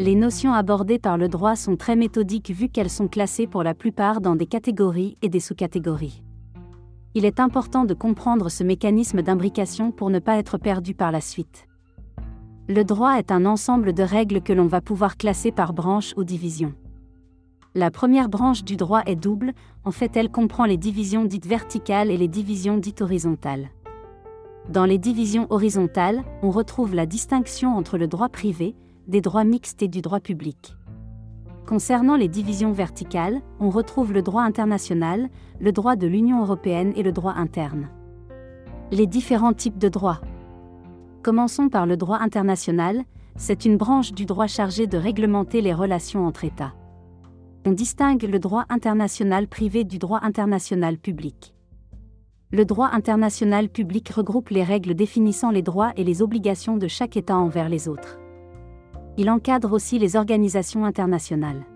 Les notions abordées par le droit sont très méthodiques vu qu'elles sont classées pour la plupart dans des catégories et des sous-catégories. Il est important de comprendre ce mécanisme d'imbrication pour ne pas être perdu par la suite. Le droit est un ensemble de règles que l'on va pouvoir classer par branche ou division. La première branche du droit est double, en fait elle comprend les divisions dites verticales et les divisions dites horizontales. Dans les divisions horizontales, on retrouve la distinction entre le droit privé, des droits mixtes et du droit public. Concernant les divisions verticales, on retrouve le droit international, le droit de l'Union européenne et le droit interne. Les différents types de droits. Commençons par le droit international, c'est une branche du droit chargée de réglementer les relations entre États. On distingue le droit international privé du droit international public. Le droit international public regroupe les règles définissant les droits et les obligations de chaque État envers les autres. Il encadre aussi les organisations internationales.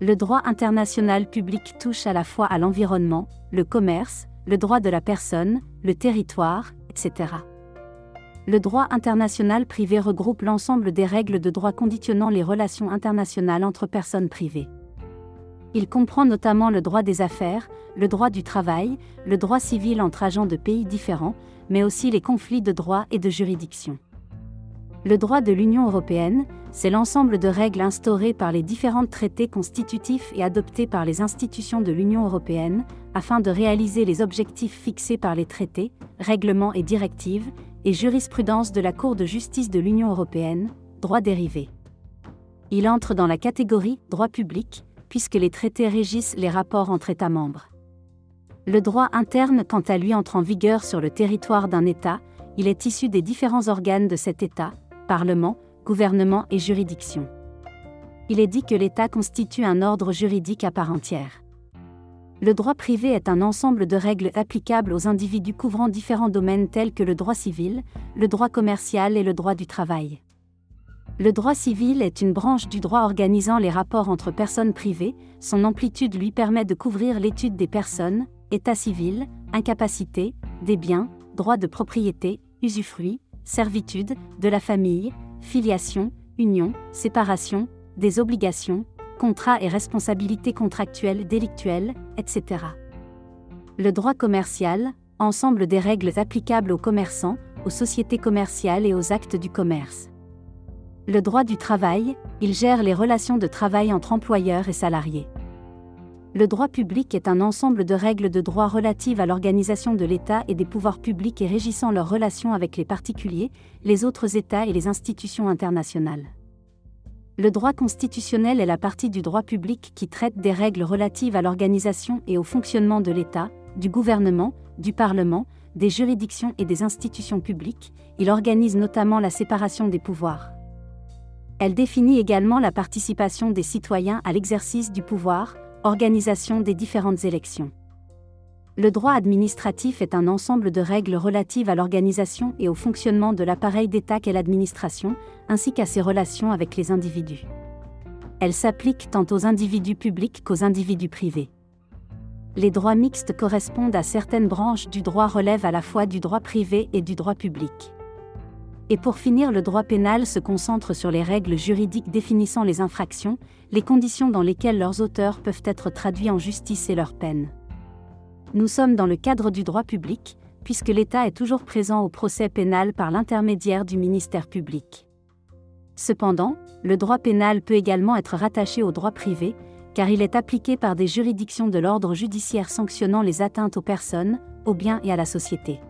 Le droit international public touche à la fois à l'environnement, le commerce, le droit de la personne, le territoire, etc. Le droit international privé regroupe l'ensemble des règles de droit conditionnant les relations internationales entre personnes privées. Il comprend notamment le droit des affaires, le droit du travail, le droit civil entre agents de pays différents, mais aussi les conflits de droit et de juridiction. Le droit de l'Union européenne, c'est l'ensemble de règles instaurées par les différents traités constitutifs et adoptés par les institutions de l'Union européenne, afin de réaliser les objectifs fixés par les traités, règlements et directives, et jurisprudence de la Cour de justice de l'Union européenne, droit dérivé. Il entre dans la catégorie droit public, puisque les traités régissent les rapports entre États membres. Le droit interne, quant à lui, entre en vigueur sur le territoire d'un État, il est issu des différents organes de cet État, Parlement, gouvernement et juridiction. Il est dit que l'État constitue un ordre juridique à part entière. Le droit privé est un ensemble de règles applicables aux individus couvrant différents domaines tels que le droit civil, le droit commercial et le droit du travail. Le droit civil est une branche du droit organisant les rapports entre personnes privées, son amplitude lui permet de couvrir l'étude des personnes, état civil, incapacité, des biens, droit de propriété, usufruit, servitude, de la famille, filiation, union, séparation, des obligations, contrats et responsabilités contractuelles délictuelles, etc. Le droit commercial, ensemble des règles applicables aux commerçants, aux sociétés commerciales et aux actes du commerce. Le droit du travail, il gère les relations de travail entre employeurs et salariés. Le droit public est un ensemble de règles de droit relatives à l'organisation de l'État et des pouvoirs publics et régissant leurs relations avec les particuliers, les autres États et les institutions internationales. Le droit constitutionnel est la partie du droit public qui traite des règles relatives à l'organisation et au fonctionnement de l'État, du gouvernement, du Parlement, des juridictions et des institutions publiques, il organise notamment la séparation des pouvoirs. Elle définit également la participation des citoyens à l'exercice du pouvoir, organisation des différentes élections. Le droit administratif est un ensemble de règles relatives à l'organisation et au fonctionnement de l'appareil d'État qu'est l'administration, ainsi qu'à ses relations avec les individus. Elle s'applique tant aux individus publics qu'aux individus privés. Les droits mixtes correspondent à certaines branches du droit relèvent à la fois du droit privé et du droit public. Et pour finir, le droit pénal se concentre sur les règles juridiques définissant les infractions, les conditions dans lesquelles leurs auteurs peuvent être traduits en justice et leurs peines. Nous sommes dans le cadre du droit public, puisque l'État est toujours présent au procès pénal par l'intermédiaire du ministère public. Cependant, le droit pénal peut également être rattaché au droit privé, car il est appliqué par des juridictions de l'ordre judiciaire sanctionnant les atteintes aux personnes, aux biens et à la société.